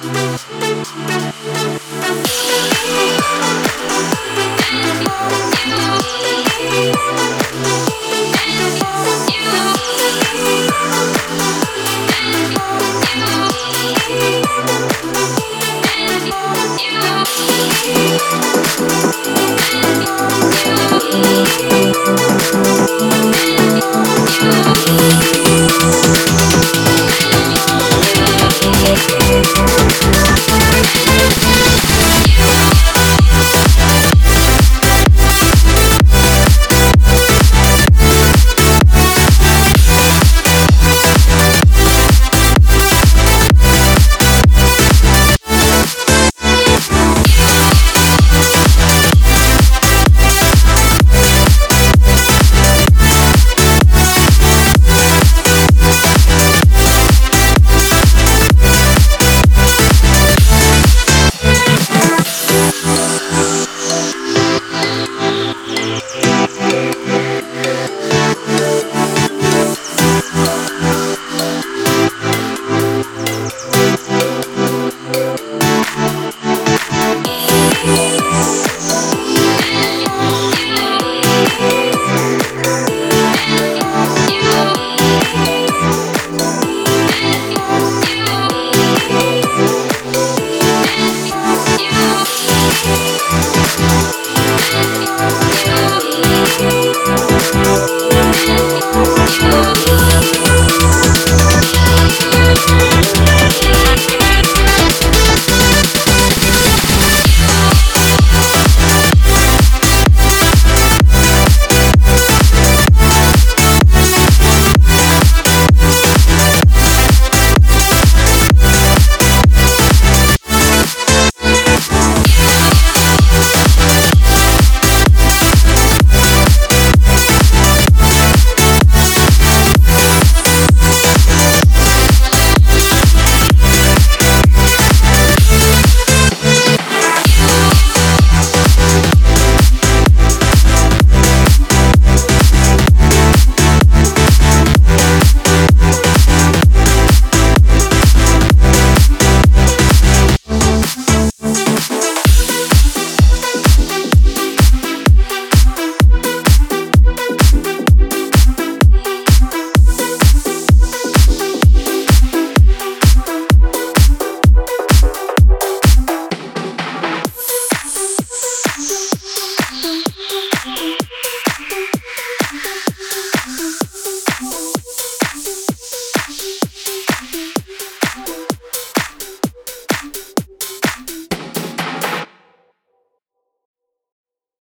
You love.